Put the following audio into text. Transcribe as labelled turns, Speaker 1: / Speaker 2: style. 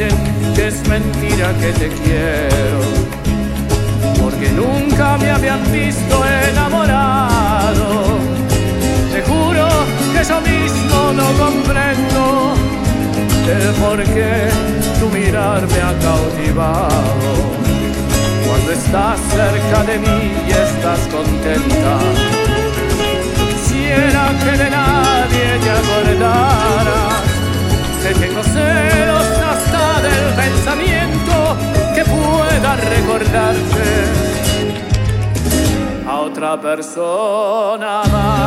Speaker 1: dicen que es mentira que te quiero, porque nunca me habían visto enamorado. Te juro que yo mismo no comprendo el por qué tu mirar me ha cautivado. Cuando estás cerca de mí y estás contenta, recordarte a otra persona amada.